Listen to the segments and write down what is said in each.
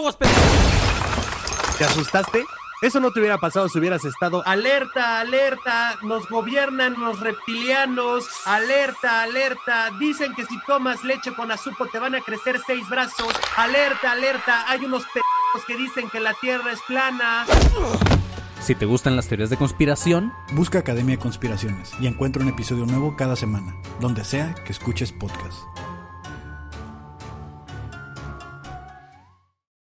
aguas, pendejo. ¿Te asustaste? Eso no te hubiera pasado si hubieras estado. Alerta, alerta, nos gobiernan los reptilianos. Alerta, alerta, dicen que si tomas leche con azúcar te van a crecer seis brazos. Alerta, alerta, hay unos pendejos que dicen que la tierra es plana. Si te gustan las teorías de conspiración, Busca Academia de Conspiraciones y encuentra un episodio nuevo cada semana, donde sea que escuches podcast.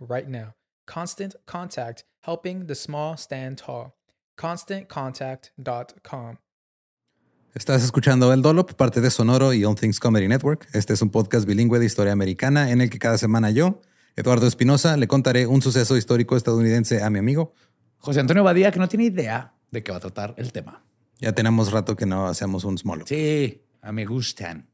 right now. Constant Contact, helping the small stand tall. ConstantContact.com. Estás escuchando El Dolop, parte de Sonoro y On Things Comedy Network. Este es un podcast bilingüe de historia americana en el que cada semana yo, Eduardo Espinosa, le contaré un suceso histórico estadounidense a mi amigo. José Antonio Badía, que no tiene idea de qué va a tratar el tema. Ya tenemos rato que no hacemos un small. Sí, a me gustan.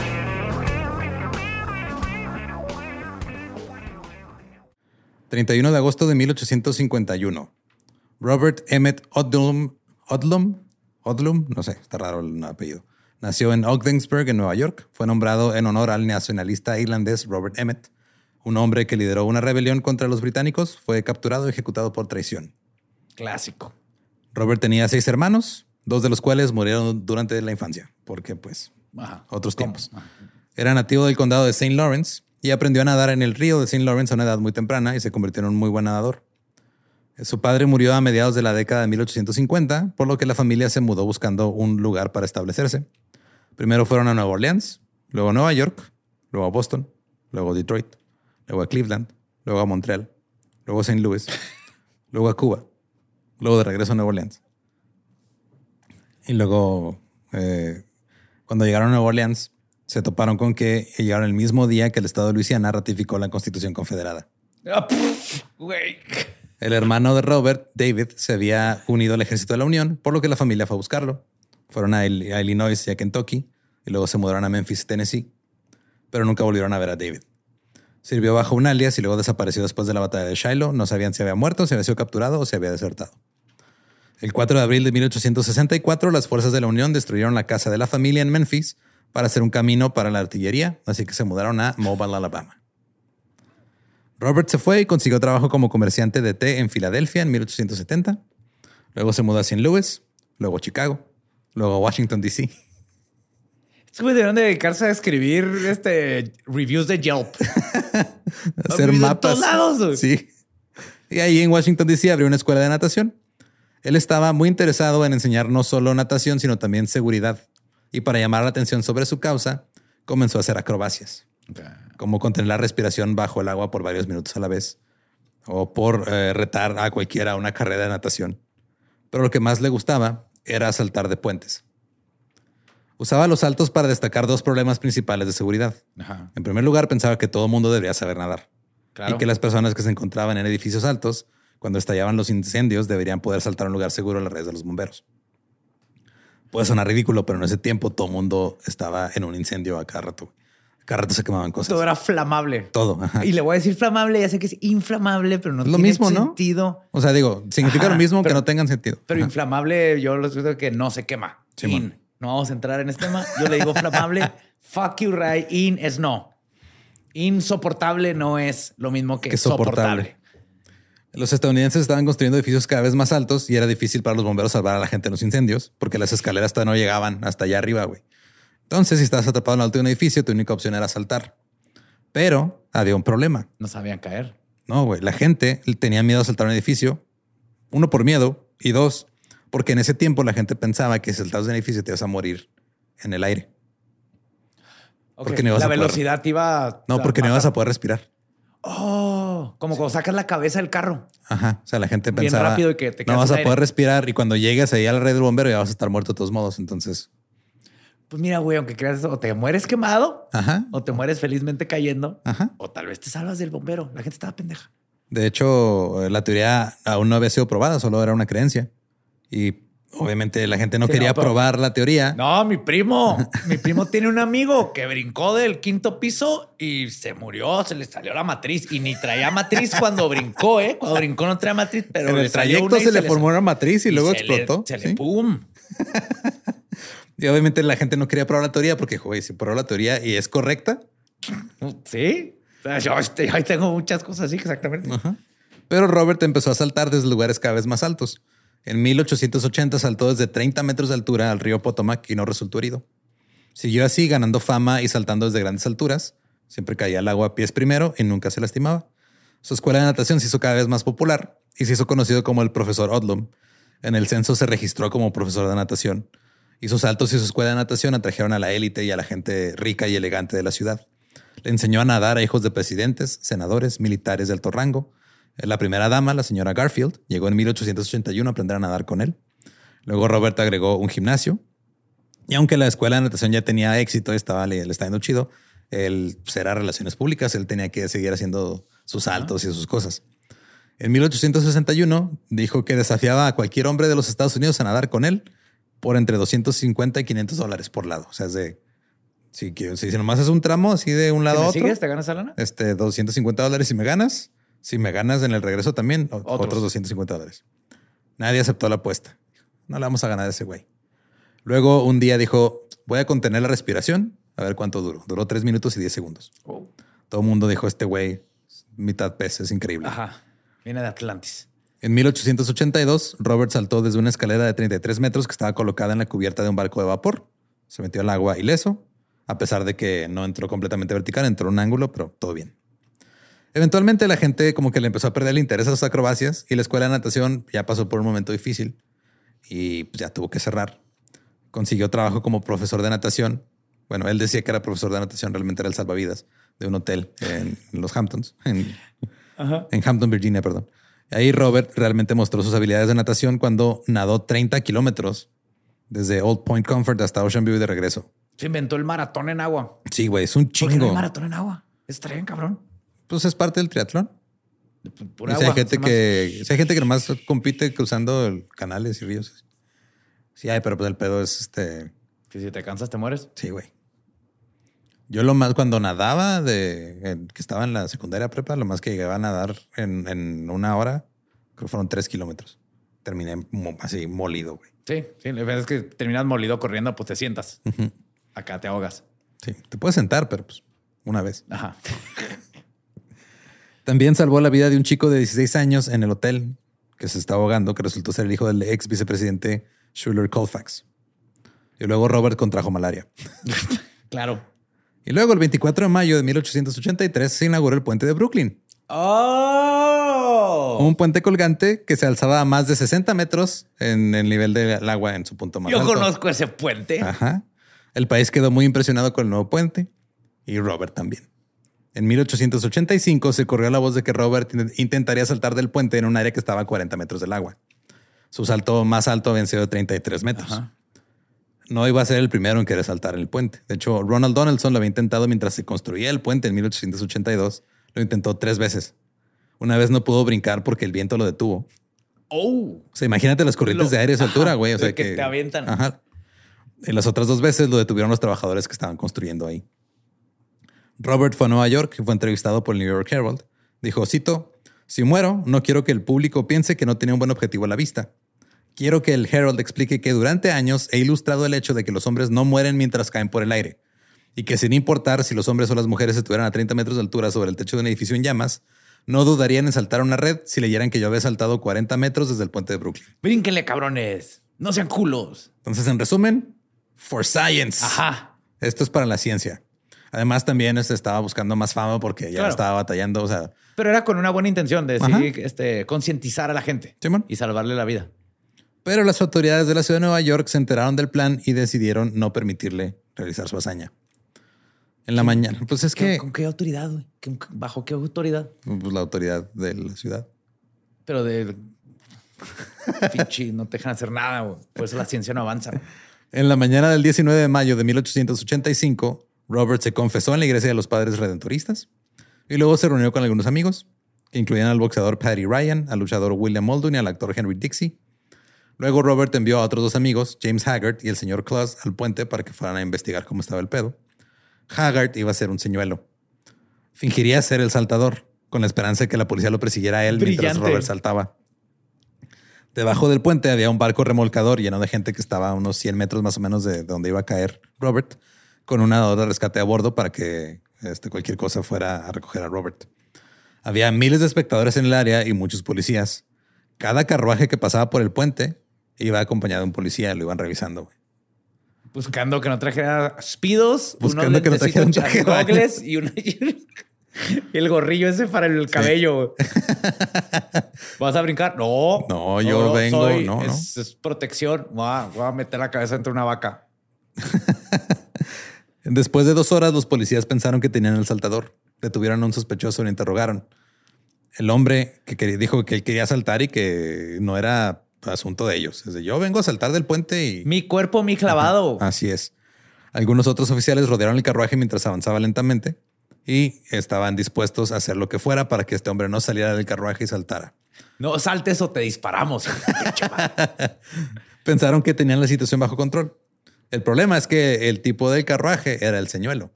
...31 de agosto de 1851... ...Robert Emmett Odlum... ¿Odlum? Odlum, no sé, está raro el apellido. Nació en Ogdensburg, en Nueva York. Fue nombrado en honor al nacionalista irlandés Robert Emmett, un hombre que lideró una rebelión contra los británicos. Fue capturado y ejecutado por traición. Clásico. Robert tenía seis hermanos, dos de los cuales murieron durante la infancia, porque pues Ajá. otros ¿Cómo? tiempos. Era nativo del condado de St. Lawrence y aprendió a nadar en el río de St. Lawrence a una edad muy temprana y se convirtió en un muy buen nadador. Su padre murió a mediados de la década de 1850, por lo que la familia se mudó buscando un lugar para establecerse. Primero fueron a Nueva Orleans, luego a Nueva York, luego a Boston, luego a Detroit, luego a Cleveland, luego a Montreal, luego a St. Louis, luego a Cuba, luego de regreso a Nueva Orleans. Y luego, eh, cuando llegaron a Nueva Orleans, se toparon con que llegaron el mismo día que el estado de Luisiana ratificó la Constitución Confederada. Ah, pff. El hermano de Robert, David, se había unido al ejército de la Unión, por lo que la familia fue a buscarlo. Fueron a, Il- a Illinois y a Kentucky, y luego se mudaron a Memphis, Tennessee, pero nunca volvieron a ver a David. Sirvió bajo un alias y luego desapareció después de la batalla de Shiloh. No sabían si había muerto, si había sido capturado o si había desertado. El 4 de abril de 1864, las fuerzas de la Unión destruyeron la casa de la familia en Memphis para hacer un camino para la artillería, así que se mudaron a Mobile, Alabama. Robert se fue y consiguió trabajo como comerciante de té en Filadelfia en 1870. Luego se mudó a St. Louis, luego a Chicago, luego a Washington, D.C. Estos güey deberían dedicarse a escribir este reviews de Yelp. hacer mapas. todos lados. Sí. Y ahí en Washington, D.C. abrió una escuela de natación. Él estaba muy interesado en enseñar no solo natación, sino también seguridad. Y para llamar la atención sobre su causa, comenzó a hacer acrobacias, como contener la respiración bajo el agua por varios minutos a la vez, o por eh, retar a cualquiera a una carrera de natación. Pero lo que más le gustaba era saltar de puentes. Usaba los saltos para destacar dos problemas principales de seguridad. Ajá. En primer lugar, pensaba que todo mundo debería saber nadar Claro. y que las personas que se encontraban en edificios altos, cuando estallaban los incendios, deberían poder saltar a un lugar seguro a las redes de los bomberos. Puede sonar ridículo, pero en ese tiempo todo mundo estaba en un incendio a cada rato. A cada rato se quemaban cosas. Todo era flamable. Todo. ajá. Y le voy a decir flamable, ya sé que es inflamable, pero no lo tiene mismo, ¿no? sentido. O sea, digo, significa Ajá, lo mismo que no tengan sentido. Pero Ajá. inflamable, yo lo siento que no se quema. In. No vamos a entrar en este tema. Yo le digo flamable. Fuck you, Ray. In es no. Insoportable no es lo mismo que, Que soportable. soportable. Los estadounidenses estaban construyendo edificios cada vez más altos y era difícil para los bomberos salvar a la gente en los incendios porque las escaleras todavía no llegaban hasta allá arriba, güey. Entonces, si estabas atrapado en lo alto de un edificio, tu única opción era saltar. Pero había un problema. No sabían caer. No, güey. La gente tenía miedo a saltar a un edificio. Uno, por miedo. Y dos, porque en ese tiempo la gente pensaba que si saltabas un edificio te ibas a morir en el aire. Porque Ok, no ibas la a poder- velocidad te iba No, porque no ibas a poder respirar. Como cuando sacas la cabeza del carro. Ajá. O sea, la gente Bien pensaba rápido y que te no vas a aire". poder respirar y cuando llegues ahí a la red del bombero ya vas a estar muerto de todos modos. Entonces, Pues mira, güey, aunque creas eso, o te mueres quemado ajá. o te mueres felizmente cayendo Ajá. o tal vez te salvas del bombero. La gente estaba pendeja. De hecho, la teoría aún no había sido probada, solo era una creencia. Y obviamente la gente no Sí, quería no, probar la teoría. No, mi primo. Mi primo tiene un amigo que brincó del quinto piso y se murió, se le salió la matriz y ni traía matriz cuando brincó, ¿eh? Cuando brincó no traía matriz, pero en el trayecto se, le formó una matriz y, luego se le- explotó. se le pum. Y obviamente la gente no quería probar la teoría porque, güey, si probó la teoría y es correcta, Sí. O sea, yo este, ahí tengo muchas cosas así, exactamente. Ajá. Pero Robert empezó a saltar desde lugares cada vez más altos. En 1880 saltó desde 30 metros de altura al río Potomac y no resultó herido. Siguió así ganando fama y saltando desde grandes alturas. Siempre caía al agua a pies primero y nunca se lastimaba. Su escuela de natación se hizo cada vez más popular y se hizo conocido como el profesor Odlum. En el censo se registró como profesor de natación y sus saltos y su escuela de natación atrajeron a la élite y a la gente rica y elegante de la ciudad. Le enseñó a nadar a hijos de presidentes, senadores, militares de alto rango. La primera dama, la señora Garfield, llegó en 1881 a aprender a nadar con él. Luego Robert agregó un gimnasio. Y aunque la escuela de natación ya tenía éxito, estaba, le, le estaba yendo chido, él pues, era relaciones públicas, él tenía que seguir haciendo sus saltos y sus cosas. En 1861 dijo que desafiaba a cualquier hombre de los Estados Unidos a nadar con él por entre 250 y 500 dólares por lado. O sea, es de... Si, si nomás es un tramo así de un lado ¿Me a otro, sigues? ¿Te ganas esa lana? este 250 dólares si me ganas. Si me ganas en el regreso también, Otros. otros 250 dólares. Nadie aceptó la apuesta. No le vamos a ganar a ese güey. Luego un día dijo, voy a contener la respiración, a ver cuánto duró. Duró 3 minutos y 10 segundos. Oh. Todo el mundo dijo, este güey, mitad pez, es increíble. Ajá. Viene de Atlantis. En 1882, Robert saltó desde una escalera de 33 metros que estaba colocada en la cubierta de un barco de vapor. Se metió al agua ileso, a pesar de que no entró completamente vertical, entró en un ángulo, pero todo bien. Eventualmente la gente como que le empezó a perder el interés a sus acrobacias y la escuela de natación ya pasó por un momento difícil y pues, ya tuvo que cerrar. Consiguió trabajo como profesor de natación. Bueno, él decía que era profesor de natación, realmente era el salvavidas de un hotel en los Hamptons, en, en Hampton, Virginia, perdón. Ahí Robert realmente mostró sus habilidades de natación cuando nadó 30 kilómetros desde Old Point Comfort hasta Ocean View y de regreso. Se inventó el maratón en agua. Sí, güey, es un ¿Por qué no hay chingo. maratón en agua? Está bien, cabrón. Pues es parte del triatlón. Pura Y si hay agua, gente que, si hay gente que nomás compite cruzando canales y ríos. Sí, hay, pero pues el pedo es este. Que si te cansas, te mueres. Sí, güey. Yo lo más cuando nadaba de en- que estaba en la secundaria prepa, lo más que llegaba a nadar en, en una hora, creo que fueron tres kilómetros. Terminé mo- así molido, güey. Sí, sí. La verdad es que terminas molido corriendo, pues te sientas. Acá te ahogas. Sí, te puedes sentar, pero pues una vez. Ajá. También salvó la vida de un chico de 16 años en el hotel que se estaba ahogando, que resultó ser el hijo del ex vicepresidente Schuller Colfax. Y luego Robert contrajo malaria. Claro. Y luego el 24 de mayo de 1883 se inauguró el puente de Brooklyn. ¡Oh! Un puente colgante que se alzaba a más de 60 metros en el nivel del agua en su punto más Yo alto. conozco ese puente. Ajá. El país quedó muy impresionado con el nuevo puente y Robert también. En 1885 se corrió la voz de que Robert in- intentaría saltar del puente en un área que estaba a 40 metros del agua. Su salto más alto había sido de 33 metros. Ajá. No iba a ser el primero en querer saltar en el puente. De hecho, Ronald Donaldson lo había intentado mientras se construía el puente en 1882. Lo intentó tres veces. Una vez no pudo brincar porque el viento lo detuvo. Oh, O sea, imagínate las corrientes Lo- de aire a esa ajá, altura, güey. O sea, que que, te avientan. Ajá. Y las otras dos veces lo detuvieron los trabajadores que estaban construyendo ahí. Robert fue a Nueva York y fue entrevistado por el New York Herald. Dijo, cito, si muero, no quiero que el público piense que no tenía un buen objetivo a la vista. Quiero que el Herald explique que durante años he ilustrado el hecho de que los hombres no mueren mientras caen por el aire y que sin importar si los hombres o las mujeres estuvieran a 30 metros de altura sobre el techo de un edificio en llamas, no dudarían en saltar una red si leyeran que yo había saltado 40 metros desde el puente de Brooklyn. brínquenle, cabrones. No sean culos. Entonces, en resumen, for science. Ajá. Esto es para la ciencia. Además, también este, estaba buscando más fama porque ya Claro. estaba batallando. O sea, Pero era con una buena intención de decir, este, concientizar a la gente y salvarle la vida. pero las autoridades de la ciudad de Nueva York se enteraron del plan y decidieron no permitirle realizar su hazaña. En la mañana, pues es ¿Qué- que ¿Con qué autoridad, ¿Bajo qué autoridad? pues, la autoridad de la ciudad. Pero de... Pinche, no te dejan hacer nada, güey. Por eso la ciencia no avanza. En la mañana del 19 de mayo de 1885, Robert se confesó en la iglesia de los padres redentoristas y luego se reunió con algunos amigos, que incluían al boxeador Paddy Ryan, al luchador William Muldoon y al actor Henry Dixie. Luego Robert envió a otros dos amigos, James Haggart y el señor Claus, al puente para que fueran a investigar cómo estaba el pedo. Haggart iba a ser un señuelo. Fingiría ser el saltador, con la esperanza de que la policía lo persiguiera a él mientras. Robert saltaba. Debajo del puente había un barco remolcador lleno de gente que estaba a unos 100 metros más o menos de donde iba a caer Robert, con una de rescate a bordo para que este, cualquier cosa fuera a recoger a Robert. Había miles de espectadores en el área y muchos policías. Cada carruaje que pasaba por el puente iba acompañado de un policía, lo iban revisando. Buscando que no trajera speedos, Buscando unos que no trajera un lentecitos, traje y, una- el gorrillo ese para el cabello. güey. ¿Vas a brincar? No. No, yo vengo, soy- no, no. es, es protección. Voy a, voy a meter la cabeza entre una vaca. Después de dos horas, los policías pensaron que tenían el saltador. Detuvieron a un sospechoso y lo interrogaron. El hombre que quería- dijo que él quería saltar y que no era asunto de ellos. Es de, yo vengo a saltar del puente y... Mi cuerpo, mi clavado. Así es. Algunos otros oficiales rodearon el carruaje mientras avanzaba lentamente y estaban dispuestos a hacer lo que fuera para que este hombre no saliera del carruaje y saltara. No saltes o te disparamos. Pensaron que tenían la situación bajo control. El problema es que el tipo del carruaje era el señuelo.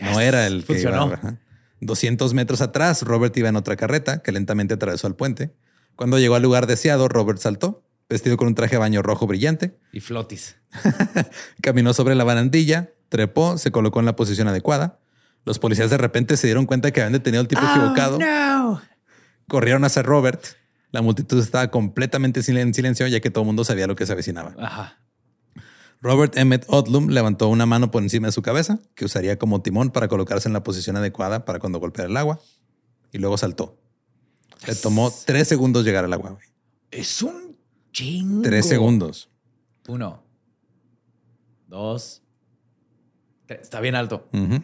No era el que funcionó. iba, ajá. 200 metros atrás, Robert iba en otra carreta que lentamente atravesó el puente. Cuando llegó al lugar deseado, Robert saltó, vestido con un traje de baño rojo brillante, y flotis. caminó sobre la barandilla, trepó, se colocó en la posición adecuada. Los policías de repente se dieron cuenta que habían detenido al tipo equivocado. No. Corrieron hacia Robert. La multitud estaba completamente en silencio ya que todo el mundo sabía lo que se avecinaba. Ajá. Robert Emmett Odlum levantó una mano por encima de su cabeza, que usaría como timón para colocarse en la posición adecuada para cuando golpeara el agua, y luego saltó. Le tomó tres segundos llegar al agua. güey. Es un chingo. Tres segundos. Uno. Dos. tres. Está bien alto. Ujú.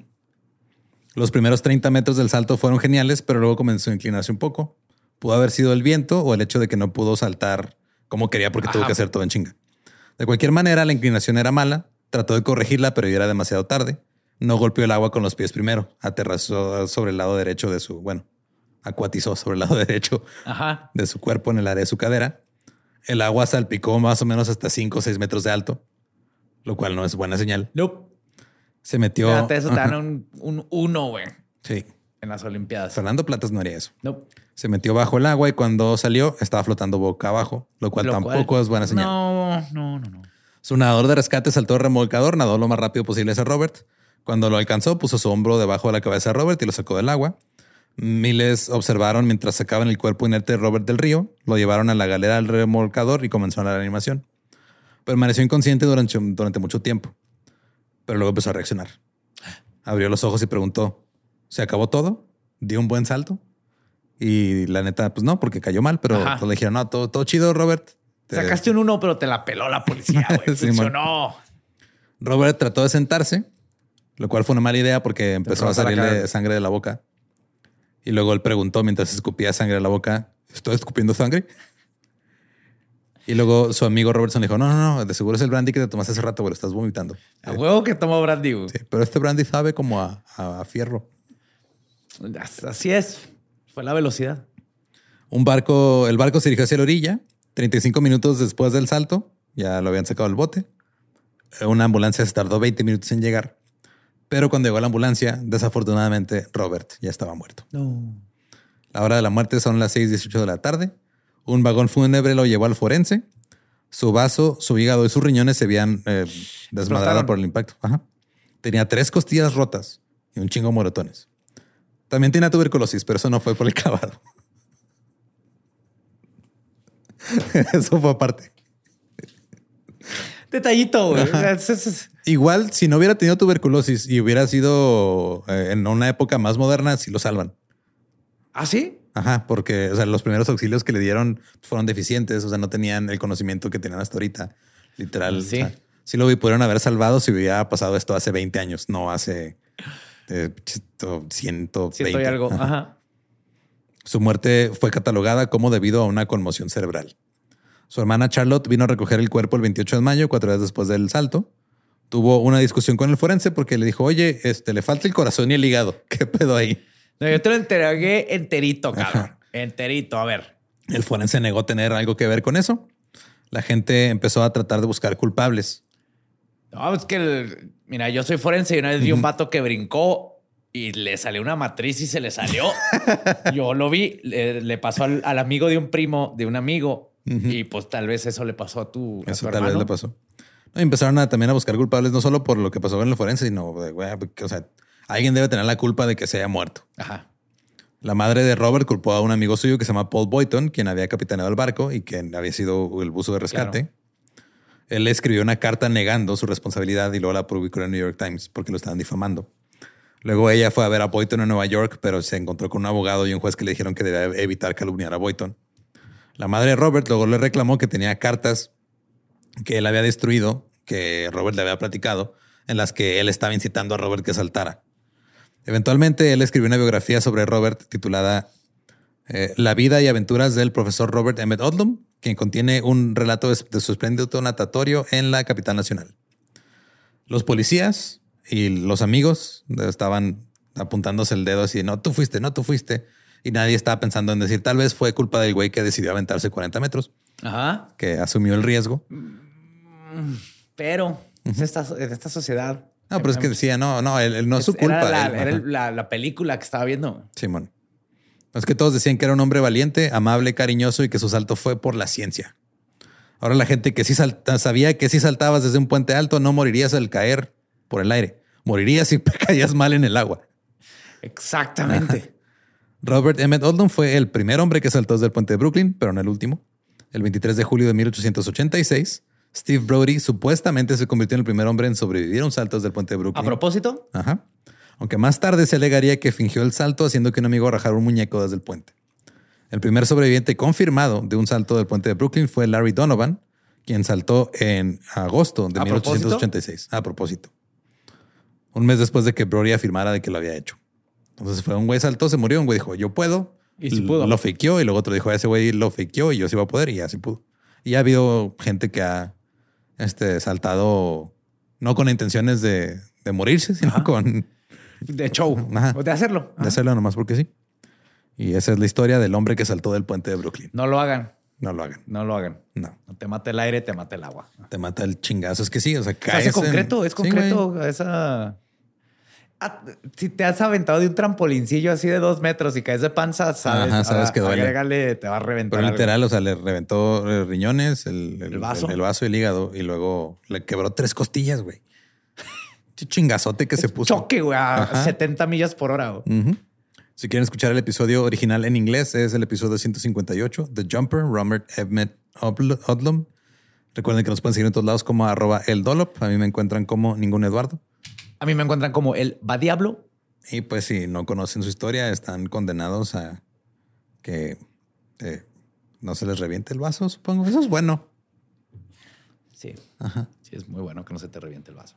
Los primeros 30 metros del salto fueron geniales, pero luego comenzó a inclinarse un poco. Pudo haber sido el viento o el hecho de que no pudo saltar como quería porque tuvo Ajá. que hacer todo en chinga. De cualquier manera, la inclinación era mala. Trató de corregirla, pero ya era demasiado tarde. No golpeó el agua con los pies primero. Aterrazó sobre el lado derecho de su, bueno, acuatizó sobre el lado derecho Ajá. de su cuerpo en el área de su cadera. El agua salpicó más o menos hasta 5 o 6 metros de alto, lo cual no es buena señal. Nope. Se metió. Fíjate, eso te dan un, güey, Sí. En las Olimpiadas. Fernando Platas no haría eso. Nope. Se metió bajo el agua y cuando salió estaba flotando boca abajo, lo cual Lo tampoco cual- es buena señal. No, no, no, no. Su nadador de rescate saltó el remolcador, nadó lo más rápido posible hacia Robert. Cuando lo alcanzó, puso su hombro debajo de la cabeza de Robert y lo sacó del agua. Miles observaron mientras sacaban el cuerpo inerte de Robert del río, lo llevaron a la galera del remolcador y comenzó la reanimación. Permaneció inconsciente durante, durante mucho tiempo, pero luego empezó a reaccionar. Abrió los ojos y preguntó, ¿se acabó todo? ¿Dio un buen salto? Y la neta, pues no, porque cayó mal, pero le dijeron, no, todo, todo chido, Robert. Te- Sacaste un uno, pero te la peló la policía, güey. Simón. Funcionó. Robert trató de sentarse, lo cual fue una mala idea porque empezó a salirle sangre de la boca. Y luego él preguntó mientras escupía sangre de la boca, ¿estoy escupiendo sangre? Y luego su amigo Robertson le dijo, no, no, no, de seguro es el brandy que te tomaste hace rato, güey, lo estás vomitando. A huevo que tomó brandy. güey. Sí, pero este brandy sabe como a, a- a fierro. Así es. Fue la velocidad. Un barco, el barco se dirigió hacia la orilla. 35 minutos después del salto, ya lo habían sacado del bote. Una ambulancia se tardó 20 minutos en llegar. Pero cuando llegó la ambulancia, desafortunadamente, Robert ya estaba muerto. No. La hora de la muerte son las 6:18 de la tarde. Un vagón fúnebre lo llevó al forense. Su vaso, su hígado y sus riñones se habían eh, desmadrado por el impacto. Ajá. Tenía tres costillas rotas y un chingo de moretones. También tenía tuberculosis, pero eso no fue por el clavado. eso fue aparte. Detallito, güey. Igual, si no hubiera tenido tuberculosis y hubiera sido eh, en una época más moderna, sí lo salvan. ¿Ah, sí? Ajá, porque o sea, los primeros auxilios que le dieron fueron deficientes, o sea, no tenían el conocimiento que tenían hasta ahorita. Literal. Sí. o sea, sí lo pudieron haber salvado si hubiera pasado esto hace 20 años, no hace eh, 120. Siento y algo. Ajá. Ajá. Su muerte fue catalogada como debido a una conmoción cerebral. Su hermana Charlotte vino a recoger el cuerpo el 28 de mayo, cuatro días después del salto. Tuvo una discusión con el forense porque le dijo, oye, este, le falta el corazón y el hígado. ¿Qué pedo ahí? No, yo te lo entregué enterito, cabrón. Enterito. A ver. El forense negó tener algo que ver con eso. La gente empezó a tratar de buscar culpables. No, es que, el- mira, yo soy forense y una vez vi un vato que brincó y le salió una matriz y se le salió. yo lo vi, le, le pasó al, al amigo de un primo de un amigo y pues tal vez eso le pasó a tu, a Eso tu tal vez le pasó. No, empezaron a, también a buscar culpables, no solo por lo que pasó en el forense, sino, porque, o sea, alguien debe tener la culpa de que se haya muerto. Ajá. La madre de Robert culpó a un amigo suyo que se llama Paul Boyton, quien había capitaneado el barco y quien había sido el buzo de rescate. Él escribió una carta negando su responsabilidad y luego la publicó en el New York Times porque lo estaban difamando. Luego ella fue a ver a Boyton en Nueva York, pero se encontró con un abogado y un juez que le dijeron que debía evitar calumniar a Boyton. La madre de Robert luego le reclamó que tenía cartas que él había destruido, que Robert le había platicado, en las que él estaba incitando a Robert que saltara. Eventualmente, él escribió una biografía sobre Robert titulada eh, La vida y aventuras del profesor Robert Emmett Odlum, quien contiene un relato de su espléndido natatorio en la capital nacional. Los policías y los amigos estaban apuntándose el dedo así, no, tú fuiste, no, tú fuiste. Y nadie estaba pensando en decir, tal vez fue culpa del güey que decidió aventarse 40 metros, Ajá. que asumió el riesgo. Pero es esta, es esta sociedad. No, pero es que decía, no, no, él, él no es su Era culpa. la- él- era la, la película que estaba viendo. Simón. Es que todos decían que era un hombre valiente, amable, cariñoso y que su salto fue por la ciencia. Ahora la gente que sí salta, sabía que si saltabas desde un puente alto no morirías al caer por el aire. Morirías si caías mal en el agua. Exactamente. Robert Emmett Oldham fue el primer hombre que saltó desde el puente de Brooklyn, pero no el último. El 23 de julio de 1886, Steve Brody supuestamente se convirtió en el primer hombre en sobrevivir a un salto desde el puente de A Brooklyn. propósito, Ajá. Aunque más tarde se alegaría que fingió el salto haciendo que un amigo rajara un muñeco desde el puente. El primer sobreviviente confirmado de un salto del puente de Brooklyn fue Larry Donovan, quien saltó en agosto de ¿A 1886. A propósito. Un mes después de que Brody afirmara de que lo había hecho. Entonces fue un güey saltó, se murió, un güey dijo, yo puedo. Y sí pudo. Lo fakeó y luego otro dijo, ese güey lo fakeó y yo sí iba a poder y así pudo. Y ha habido gente que ha este, saltado no con intenciones de, de morirse, sino con de show. Ajá. O de hacerlo. de hacerlo nomás porque sí. Y esa es la historia del hombre que saltó del puente de Brooklyn. No lo hagan. No lo hagan. No lo hagan. No. No te mate el aire, te mate el agua. Te mata el chingazo. Es que sí, o sea, O sea, caes es en- concreto, es Sí, concreto esa. Ah, si te has aventado de un trampolincillo así de dos metros y caes de panza, sabes, Ajá, sabes ah, que duele. agrégale, te va a reventar. Pero algo. literal, o sea, le reventó eh, riñones, el, El vaso. el, el vaso y el hígado y luego le quebró tres costillas, güey. Chingazote que se puso. Choque, güey, a Ajá. 70 millas por hora. Ujú. Si quieren escuchar el episodio original en inglés, es el episodio 158, The Jumper, Robert Odl- Odlum. Recuerden que nos pueden seguir en todos lados como arroba el Dolop. A mí me encuentran como ningún Eduardo. A mí me encuentran como el va diablo. Y pues si no conocen su historia, están condenados a que eh, no se les reviente el vaso, supongo. Eso es bueno. Sí. Ajá. Sí, es muy bueno que no se te reviente el vaso.